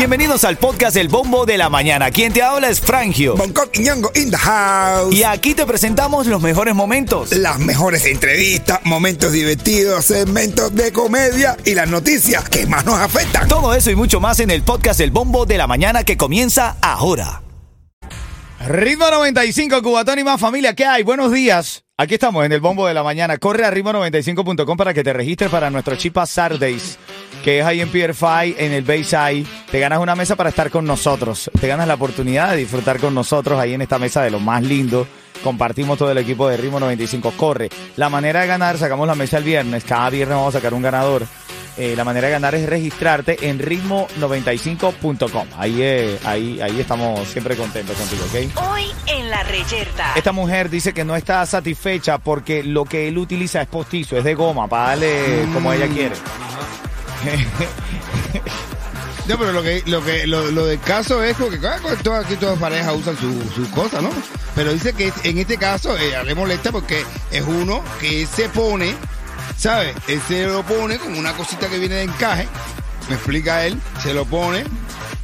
Bienvenidos al podcast El Bombo de la Mañana. Quien te habla es Frangio. Bangkok y Ñongo in the house. Y aquí te presentamos los mejores momentos. Las mejores entrevistas, momentos divertidos, segmentos de comedia y las noticias que más nos afectan. Todo eso y mucho más en el podcast El Bombo de la Mañana que comienza ahora. Ritmo 95, Cubatón y más familia. ¿Qué hay? Buenos días. Aquí estamos en el Bombo de la Mañana. Corre a ritmo95.com para que te registres para nuestro Chipa Saturdays que es ahí en Pier 5, en el Bayside. Te ganas una mesa para estar con nosotros. Te ganas la oportunidad de disfrutar con nosotros ahí en esta mesa de lo más lindo. Compartimos todo el equipo de Ritmo 95. Corre. La manera de ganar, sacamos la mesa el viernes. Cada viernes vamos a sacar un ganador. Eh, la manera de ganar es registrarte en ritmo95.com. Ahí, eh, ahí, ahí estamos siempre contentos contigo, ¿ok? Hoy en la reyerta. Esta mujer dice que no está satisfecha porque lo que él utiliza es postizo, es de goma, para darle como ella quiere. No, pero lo que lo que lo, del caso es que todas, aquí todas parejas usan sus su cosas, ¿no? Pero dice que en este caso eh, le molesta porque es uno que se pone, ¿sabes? Él se lo pone con una cosita que viene de encaje, me explica él, se lo pone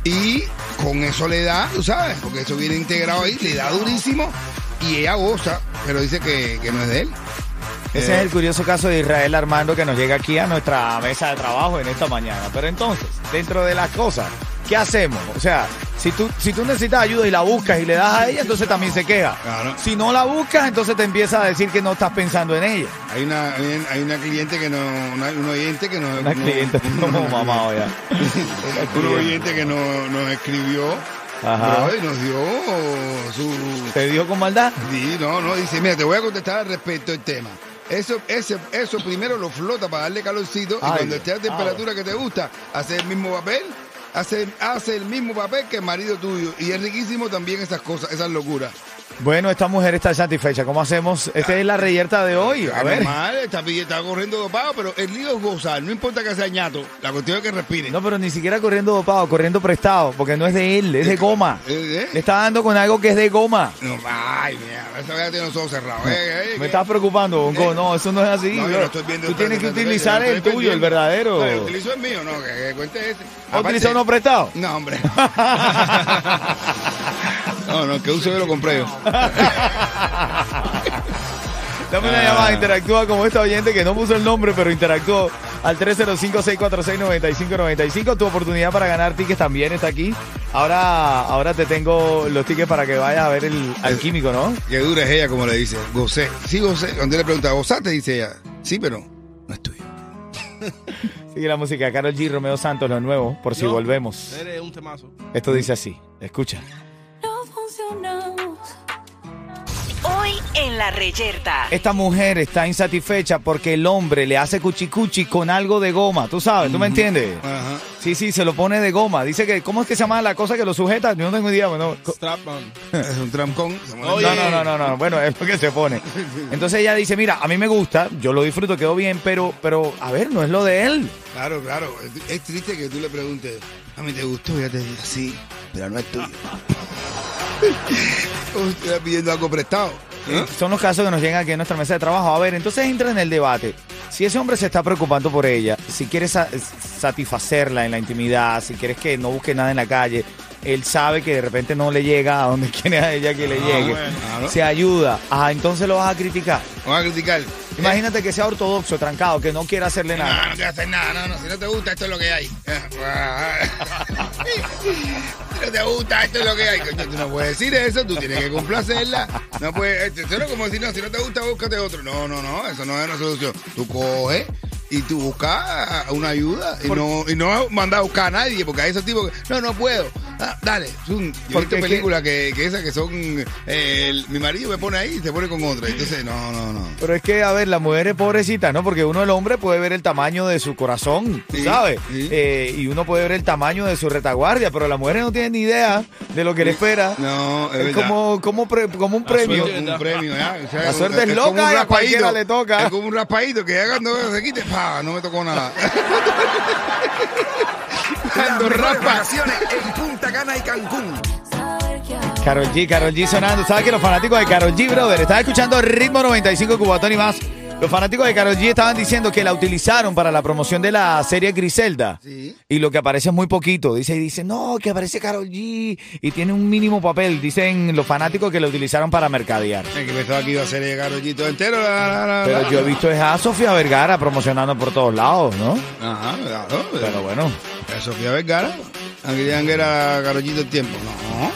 y con eso le da, tú sabes, porque eso viene integrado ahí, le da durísimo y ella goza, pero dice que, que no es de él. Ese es el curioso caso de Israel Armando que nos llega aquí a nuestra mesa de trabajo en esta mañana. Pero entonces, dentro de las cosas, ¿qué hacemos? O sea, si tú, si tú necesitas ayuda y la buscas y le das a ella, entonces también se queja. Si no la buscas, entonces te empieza a decir que no estás pensando en ella. Hay una, hay una cliente que no, un oyente que no. Una cliente como mamá ya. un oyente que nos escribió Ajá. y nos dio su. ¿Te dio con maldad? Sí, no, no, dice, mira, te voy a contestar al respecto del tema. Eso, ese, eso primero lo flota para darle calorcito y cuando esté a temperatura que te gusta, hace el mismo papel, hace, hace el mismo papel que el marido tuyo. Y es riquísimo también esas cosas, esas locuras. Bueno, esta mujer está satisfecha. ¿Cómo hacemos? Esta es la reyerta de hoy. A ver. Normal, está, está corriendo dopado, pero el lío es gozar. No importa que sea ñato. La cuestión es que respire. No, pero ni siquiera corriendo dopado, corriendo prestado, porque no es de él, es de goma. ¿Eh? Le está dando con algo que es de goma. No, ay, mira, esa ya tiene los ojos cerrados. Eh, eh, Me estás preocupando, Bonco. No, eso no es así. No, yo estoy viendo. Tú tienes que utilizar el tuyo, el verdadero. No, utilizo el mío, no, que, cuente ese. ¿O utilizó uno prestado? No, hombre. No, no, que uso yo lo compré yo. Dame una llamada, interactúa como esta oyente que no puso el nombre, pero interactuó al 305-646-9595. Tu oportunidad para ganar tickets también está aquí. Ahora, ahora te tengo los tickets para que vayas a ver el, al químico, ¿no? Qué dura es ella, como le dice. Gocé. Sí, gocé. Cuando le pregunta, ¿gozaste? Dice ella. Sí, pero no es tuyo. Sigue la música. Carol G. Romeo Santos, lo nuevo, por si volvemos. Eres un temazo. Esto dice así. Escucha. En la reyerta. Esta mujer está insatisfecha porque el hombre le hace cuchicuchi con algo de goma. ¿Tú sabes? ¿Tú me entiendes? Ajá. Sí, sí, se lo pone de goma. Dice que, ¿cómo es que se llama la cosa que lo sujeta? Yo no tengo idea. Bueno, Strap-on. es un trampón. No, no, no, no, no. Bueno, es lo que se pone. Entonces ella dice, mira, a mí me gusta, yo lo disfruto, quedó bien, pero, pero, a ver, no es lo de él. Claro, claro. Es triste que tú le preguntes, a mí te gustó, ya te digo, sí, pero no es tuyo. Usted está pidiendo algo prestado. ¿Eh? Son los casos que nos llegan aquí en nuestra mesa de trabajo. A ver, entonces entra en el debate. Si ese hombre se está preocupando por ella, si quieres satisfacerla en la intimidad, si quieres que no busque nada en la calle, él sabe que de repente no le llega a donde quiere a ella que le ah, llegue. Se ayuda. Ajá, entonces lo vas a criticar. Vas a criticar. Imagínate que sea ortodoxo, trancado, que no quiera hacerle nada. No, no quiere hacer nada, no, no. Si no te gusta, esto es lo que hay. no te gusta, esto es lo que hay. Coño, tú no puedes decir eso, tú tienes que complacerla. No puedes, esto es como decir, no, si no te gusta, búscate otro. No, no, no, eso no es una solución. Tú coges y tú buscas una ayuda y no, y no mandas a buscar a nadie, porque hay esos tipos que, no, no puedo. Ah, dale, zoom. Yo he películas que, que, esas que son. Eh, mi marido me pone ahí y se pone con otra. Entonces, no, no, no. Pero es que, a ver, la mujer es pobrecita, ¿no? Porque uno, el hombre, puede ver el tamaño de su corazón, ¿sabes? Eh, y uno puede ver el tamaño de su retaguardia, pero la mujer no tiene ni idea de lo que le espera. No, es, como, como, como un premio. un premio, ¿ya? la suerte es, loca y a cualquiera le toca. Es como un raspadito que haga no se quite, pa, no me tocó nada. Cuando vacaciones en Punta Cana y Cancún. Carol G, Carol G sonando. ¿Sabes que los fanáticos de Carol G, brother? Estás escuchando Ritmo 95 Cubatón y más. Los fanáticos de Karol G estaban diciendo que la utilizaron para la promoción de la serie Griselda. Sí. Y lo que aparece es muy poquito. Dice, y dice, no, que aparece Karol G y tiene un mínimo papel. Dicen los fanáticos que la utilizaron para mercadear. Es que pensaba que iba a ser el garrollito entero. la, la, la, Pero la. yo he visto es a Sofía Vergara promocionando por todos lados, ¿no? Ajá, claro. Pero bueno. Sofía Vergara. Que era garrollito el tiempo. No.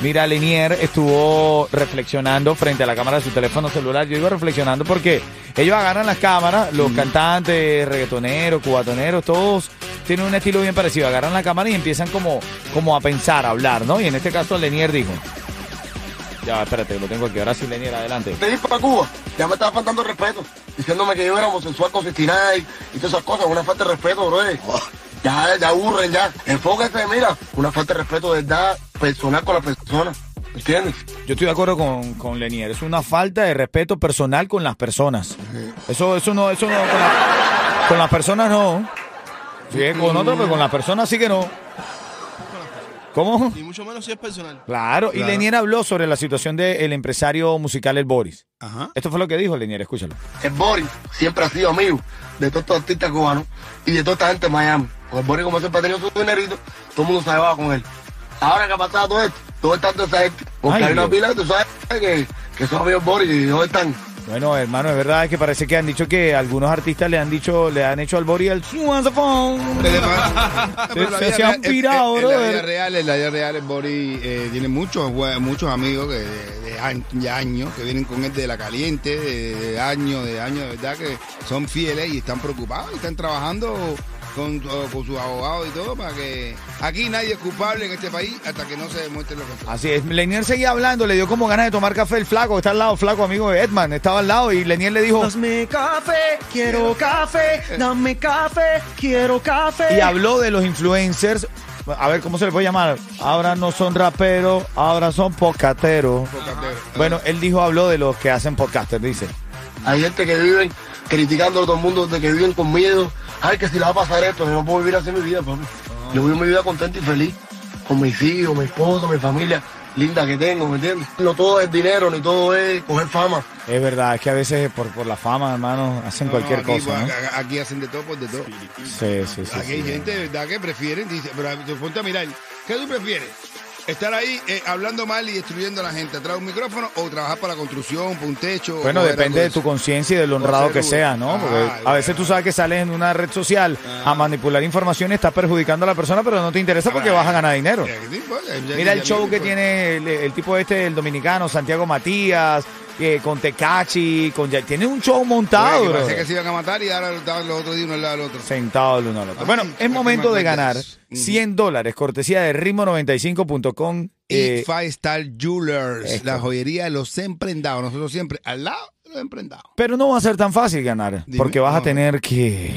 Mira, Lenier estuvo reflexionando frente a la cámara de su teléfono celular. Yo iba reflexionando porque ellos agarran las cámaras, los cantantes, reggaetoneros, cubatoneros, todos tienen un estilo bien parecido. Agarran la cámara y empiezan como, como a pensar, a hablar, ¿no? Y en este caso Lenier dijo. Ya, espérate, lo tengo aquí. Ahora sí, Lenier, adelante. de ir para Cuba, ya me estaba faltando respeto, diciéndome que yo era homosexual con 69 y todas esas cosas, una falta de respeto, bro. Ya, ya aburren, ya. Enfóquese, mira, una falta de respeto de verdad personal con la persona. ¿Entiendes? Yo estoy de acuerdo con, con Lenier. Es una falta de respeto personal con las personas. Eso, eso no, eso no, con, la- con las personas no. Sí, con otros, pero con las personas sí que no. ¿Cómo? Y mucho menos si es personal. Claro, y. Lenier habló sobre la situación del empresario musical El Boris. Ajá. Esto fue lo que dijo Lenier, escúchalo. El Boris siempre ha sido amigo de todos estos artistas cubanos y de toda esta gente de Miami. Porque el Boris, como siempre ha tenido su dinerito, todo el mundo se llevaba con él. Ahora que ha pasado todo esto, todo está toda esa gente. Porque Ay, hay una Dios. pila, tú sabes, que, que son amigos Boris y no están. Bueno, hermano, es verdad que parece que han dicho que algunos artistas le han dicho, le han hecho al Boris el la se- han pirado, en, en la vida real, en la vida real, el Boris eh, tiene muchos, muchos amigos que de, de años, ya años que vienen con él de la caliente, de, de años, de años, de verdad que son fieles y están preocupados y están trabajando con, con sus abogados y todo para que aquí nadie es culpable en este país hasta que no se demuestre lo contrario. Así es, Lenier seguía hablando, le dio como ganas de tomar café el flaco, está al lado, flaco amigo de Edman, estaba al lado y Lenier le dijo, Dame café, quiero café, dame café, quiero café. y habló de los influencers, a ver, ¿cómo se le puede llamar? Ahora no son raperos, ahora son podcasteros. Bueno, él dijo, habló de los que hacen podcasters, dice. Hay gente que viven criticando a todo el mundo, de que viven con miedo. Ay, que si le va a pasar esto, yo no puedo vivir así mi vida, papi. Yo vivo mi vida contento y feliz, con mis hijos, mi esposo, mi familia linda que tengo, ¿me entiendes? No todo es dinero, ni todo es coger fama. Es verdad, es que a veces por, por la fama, hermano, hacen cualquier aquí, cosa, ¿no? pues, Aquí hacen de todo por de todo. Sí, sí, sí. Aquí hay sí. gente, de ¿verdad? Que prefieren, dice, pero te ponte a mirar, ¿qué tú prefieres? ¿Estar ahí eh, hablando mal y destruyendo a la gente atrás de un micrófono o trabajar para la construcción, para un techo? Bueno, depende de tu conciencia y de lo honrado que sea, ¿no? Porque Ah, a veces tú sabes que sales en una red social a manipular información y estás perjudicando a la persona, pero no te interesa porque vas a ganar dinero. Eh, Mira el show que tiene el, el tipo este, el dominicano, Santiago Matías, eh, con Tecachi, con ya- tiene un show montado, Oye, que bro. Parece que se iban a matar y ahora estaban los otros días uno al lado del otro. Sentado el uno al otro. Ay, Bueno, qué es momento de ganar Ujú. 100 dólares, cortesía de ritmo95.com. Y Eh, Five Star Jewelers, esto. la joyería de los emprendados. Nosotros siempre al lado de los emprendados. pero no va a ser tan fácil ganar, Dime, porque vas a no. tener que...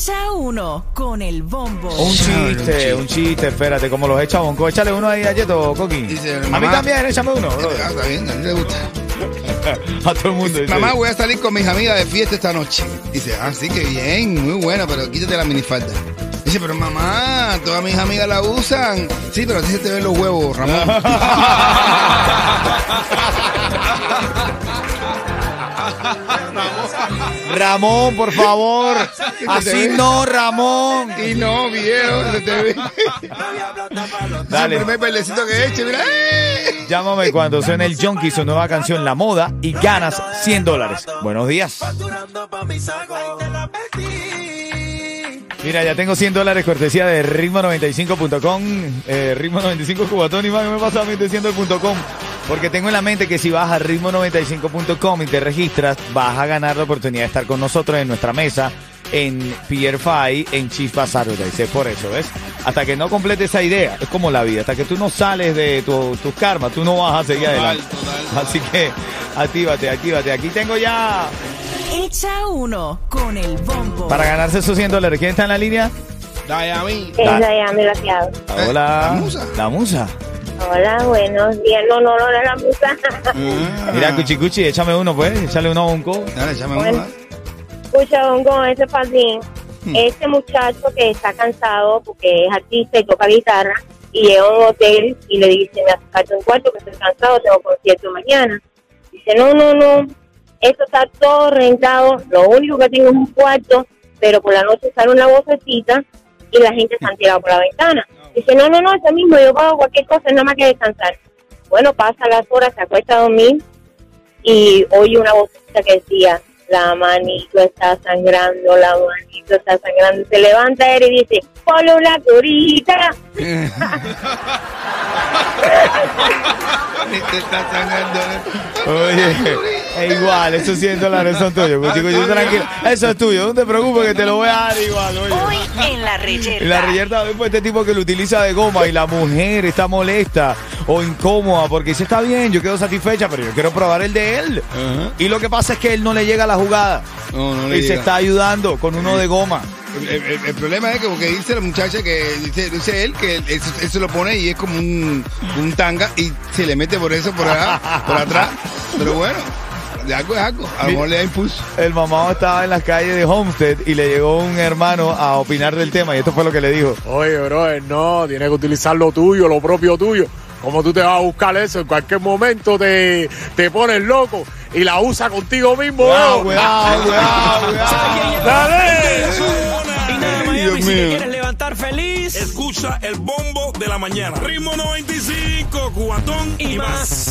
Echa uno con el bombo. Un chiste, un chiste, espérate, como los echa Bonco. Échale uno ahí a Yeto, Coqui. Dice, a mí mamá- también, échame uno. bro. Ah, está bien, a mí le gusta. A todo el mundo. dice. Mamá, voy a salir con mis amigas de fiesta esta noche. Dice, ah, sí, que bien, muy bueno, pero quítate la minifalda. Dice, pero mamá, todas mis amigas la usan. Sí, pero a ti se te ven los huevos, Ramón. Ramón, por favor. Así no, Ramón. y no, viejo, se te ve. Dale. El primer bailecito que mira. ¡eh! Llámame cuando suene el Junkie, su nueva canción La Moda, y ganas 100 dólares. Buenos días. Mira, ya tengo 100 dólares cortesía de ritmo95.com, eh, ritmo95 cubatón y más que me pasa a mí diciendo el punto .com, porque tengo en la mente que si vas a ritmo95.com y te registras, vas a ganar la oportunidad de estar con nosotros en nuestra mesa en Pier Five, en Chispa Saturdays. Es por eso, ¿ves? Hasta que no complete esa idea, es como la vida, hasta que tú no sales de tu- tus karmas, tú no vas a seguir adelante. Así que actívate, actívate. Aquí tengo ya Echa uno con el bombo. para ganarse esos 100 dólares. ¿Quién está en la línea? Dayami. Da- Es Dayami. Hola. ¿La musa? La musa. Hola, buenos días. No, no, no, no, la musa. Ah. Mira, Cuchicuchi, échame uno, pues. Échale uno a Unco. Dale, échame Bueno. uno. Escucha, con ese padrín. Este muchacho que está cansado porque es artista y toca guitarra y llega a un hotel y le dice, me acercaste un cuarto que estoy cansado, tengo concierto mañana. Dice, no, no, no, Eso está todo rentado. Lo único que tengo es un cuarto, pero por la noche sale una vocecita y la gente se han tirado por la ventana. Dice, no, no, no, eso mismo, yo pago cualquier cosa, nada más que descansar. Bueno, pasa las horas, se acuesta a dormir y oye una vocecita que decía, la manito está sangrando, la manito está sangrando. Se levanta él y dice, ponle una curita. Está sangrando. Oye, es igual, esos 100 dólares son tuyos. pues, chico, yo tranquilo. Eso es tuyo, no te preocupes que te lo voy a dar igual, oye. Hoy en la reyerta. En la reyerta después este tipo que lo utiliza de goma y la mujer está molesta o incómoda porque dice está bien, yo quedo satisfecha, pero yo quiero probar el de él. Y lo que pasa es que él no le llega a la jugada. No, no le y se está ayudando con uno de goma. El, el- el problema es que porque dice la muchacha que dice, dice él que eso, eso lo pone y es como un, un tanga y se le mete por eso por allá, por atrás. Pero bueno, de algo es algo. A lo mejor le da impulso. El mamá estaba en las calles de Homestead y le llegó un hermano a opinar del tema y esto fue lo que le dijo. Oye, brother, no, tienes que utilizar lo tuyo, lo propio tuyo. ¿Cómo tú te vas a buscar eso? En cualquier momento te, te pones loco y la usa contigo mismo. Cuidado, ¿no? cuidado, cuidado, cuidado. ¡Dale! Y nada, Miami, Dios si te mío. quieres levantar feliz, Escucha el bombo de la mañana. Ritmo 95, cubatón y más.